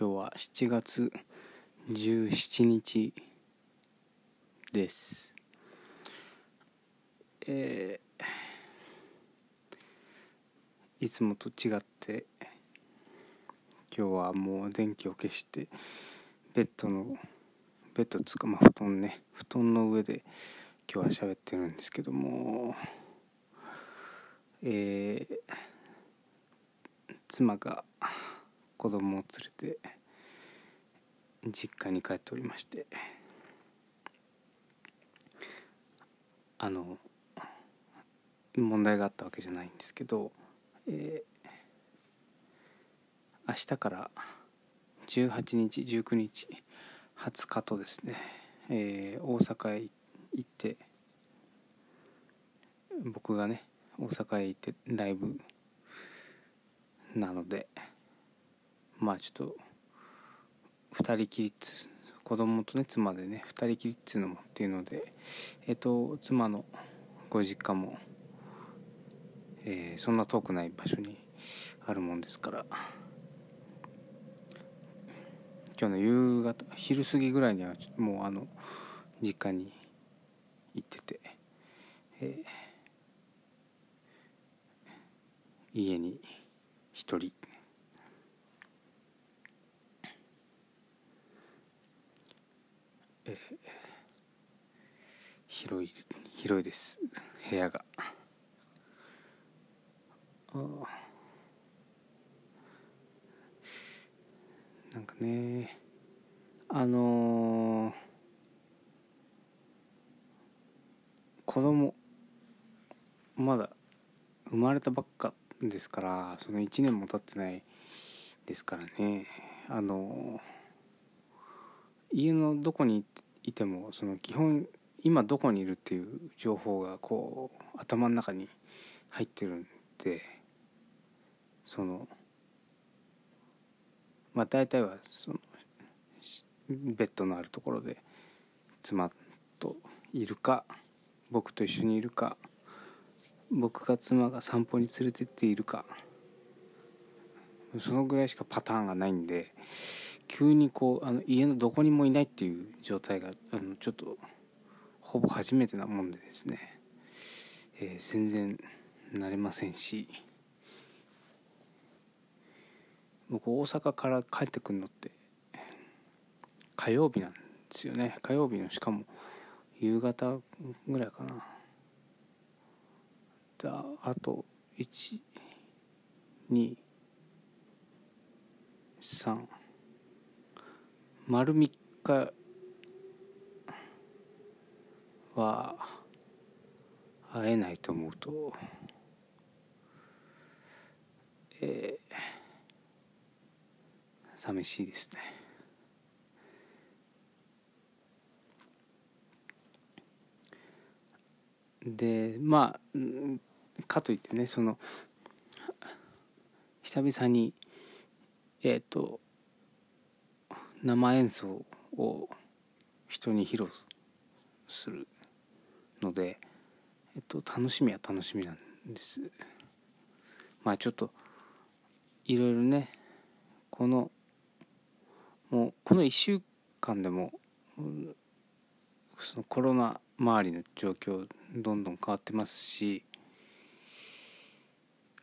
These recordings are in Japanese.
今日は7月17日です。えー、いつもと違って今日はもう電気を消してベッドのベッドつかまあ布団ね布団の上で今日は喋ってるんですけどもえー、妻が子供を連れて実家に帰っておりましてあの問題があったわけじゃないんですけど、えー、明日から18日19日20日とですね、えー、大阪へ行って僕がね大阪へ行ってライブなのでまあちょっと2人きりつ子供とね妻でね2人きりっつうのもっていうのでえっ、と妻のご実家も、えー、そんな遠くない場所にあるもんですから今日の夕方昼過ぎぐらいにはもうあの実家に行ってて、えー、家に一人。広い広いです。部屋が。あなんかねあのー、子供まだ生まれたばっかですからその1年も経ってないですからね。あの、家のどこにいてもその基本今どこにいるっていう情報がこう頭の中に入ってるんでそのまあ大体はそのベッドのあるところで妻といるか僕と一緒にいるか僕が妻が散歩に連れてっているかそのぐらいしかパターンがないんで急にこうあの家のどこにもいないっていう状態があのちょっとほぼ初めてなもんでですね、えー、全然慣れませんし僕大阪から帰ってくるのって火曜日なんですよね。火曜日のしかも夕方ぐらいかな。だあと123丸3日は会えないと思うと、えー、寂しいですね。でまあかといってねその久々にえっ、ー、と生演奏を人に披露するので、えっと、楽しみは楽しみなんです。まあちょっといろいろねこのもうこの1週間でもそのコロナ周りの状況どんどん変わってますし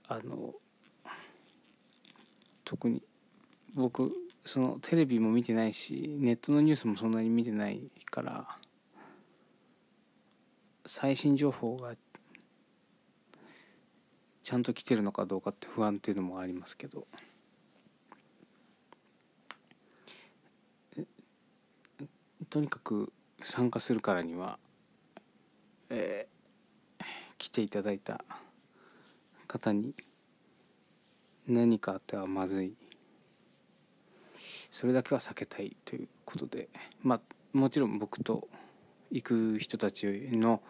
あの特に僕そのテレビも見てないしネットのニュースもそんなに見てないから最新情報がちゃんと来てるのかどうかって不安っていうのもありますけど。とにかく参加するからには、えー、来ていただいた方に何かあってはまずい。それだけは避けたいということで。まあもちろん僕と行く人たちの、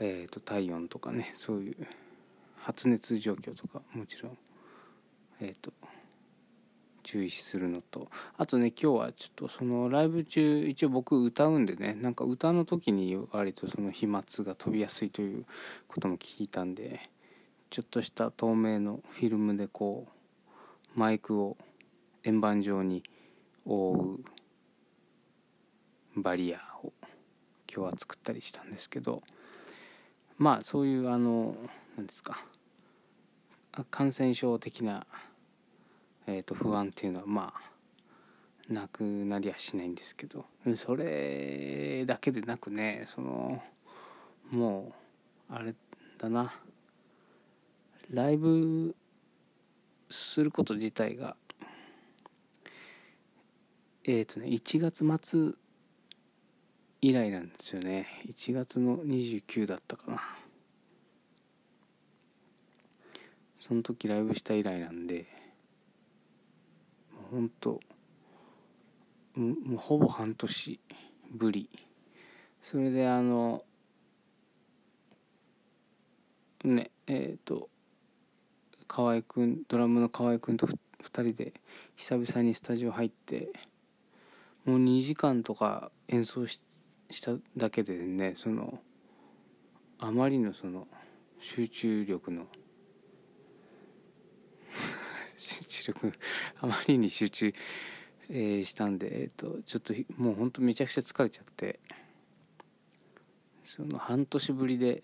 えーと、体温とかねそういう発熱状況とかもちろん、えーと、注意するのと。あとね今日はちょっとそのライブ中一応僕歌うんでねなんか歌の時に割とその飛沫が飛びやすいということも聞いたんでちょっとした透明のフィルムでこうマイクを円盤状に覆うバリアを今日は作ったりしたんですけどまあそういうあの何ですか感染症的な、えー、と不安っていうのはまあなくなりはしないんですけどそれだけでなくねそのもうあれだなライブすること自体がえっ、ー、とね1月末以来なんですよね。1月の29だったかな。その時ライブした以来なんでもうほんともうほぼ半年ぶり。それであのねえっ、ー、と河合くんドラムの河合くんと2人で久々にスタジオ入ってもう2時間とか演奏ししただけでねそのあまりのその集中力の 集中力あまりに集中、えー、したんで、えーと、ちょっともうほんとめちゃくちゃ疲れちゃってその半年ぶりで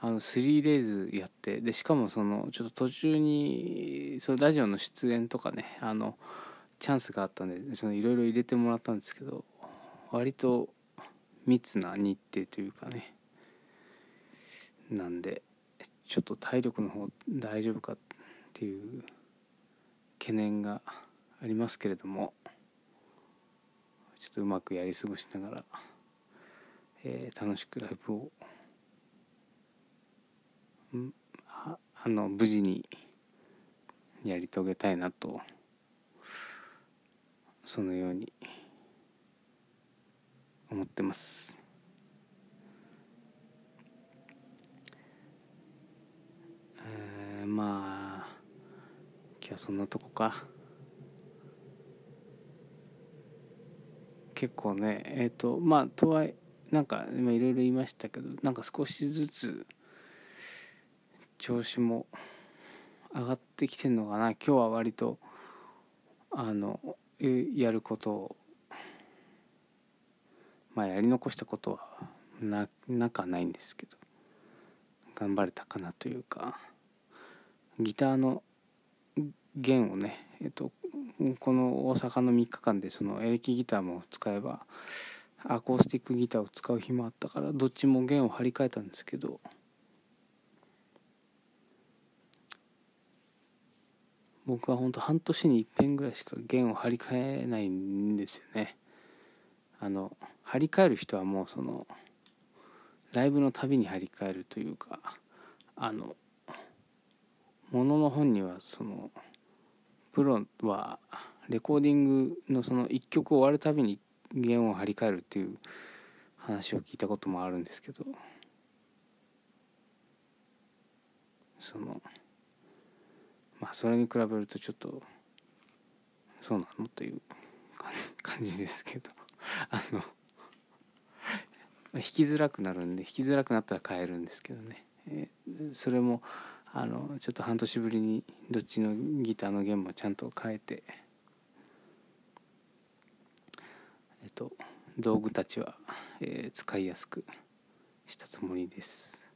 あの 3days やってでしかもそのちょっと途中にそのラジオの出演とかねあのチャンスがあったんでいろいろ入れてもらったんですけど割と密な日程というかね。なんでちょっと体力の方大丈夫かっていう懸念がありますけれどもちょっとうまくやり過ごしながら、えー、楽しくライブをああの無事にやり遂げたいなとそのように思ってます。えー、まあ今日はそんなとこか。結構ねえっ、ー、とまあとはいなんか今いろいろ言いましたけどなんか少しずつ調子も上がってきてんのかな。今日は割とあのやることをまあやり残したことはななかないんですけど頑張れたかなというかギターの弦をねえっとこの大阪の3日間でそのエレキギターも使えばアコースティックギターを使う日もあったからどっちも弦を張り替えたんですけど僕は本当半年に一遍ぐらいしか弦を張り替えないんですよね。あの張り替える人はもうそのライブのたびに張り替えるというかあのものの本にはそのプロはレコーディングのその1曲終わるたびに弦を張り替えるっていう話を聞いたこともあるんですけどそのまあそれに比べるとちょっとそうなの？という感じですけどあの弾きづらくなるんで弾きづらくなったら変えるんですけどね、え、それもあのちょっと半年ぶりにどっちのギターの弦もちゃんと変えてえっと道具たちは、えー、使いやすくしたつもりです。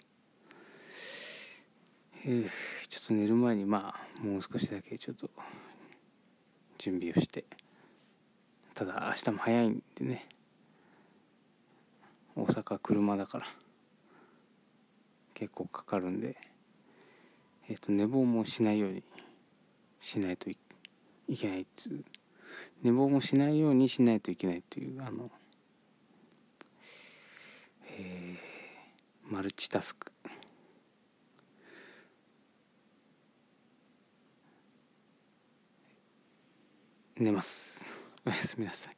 えー、ちょっと寝る前にまあもう少しだけちょっと準備をしてただ明日も早いんでね大阪車だから。結構かかるんで。えっ、ー、と寝坊もしないようにしないといけないっつう。寝坊もしないようにしないといけないというあのえー、マルチタスク。寝ます。おやすみなさい。